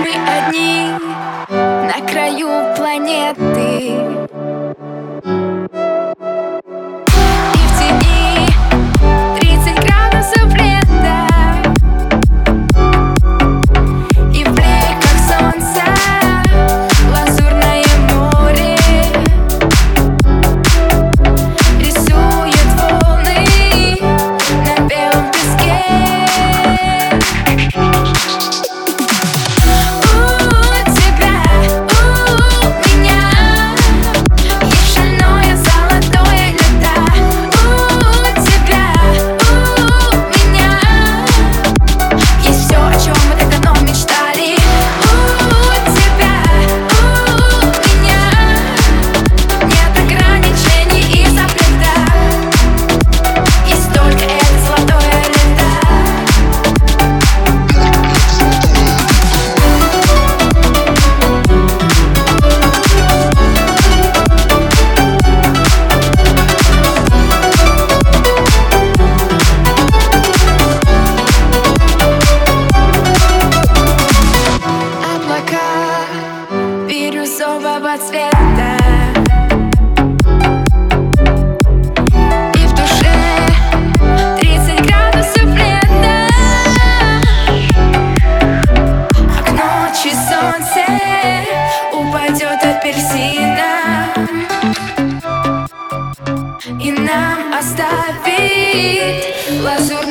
Мы одни на краю планеты. голубого цвета. И в душе 30 градусов лета. А к солнце упадет апельсина И нам оставит лазурь.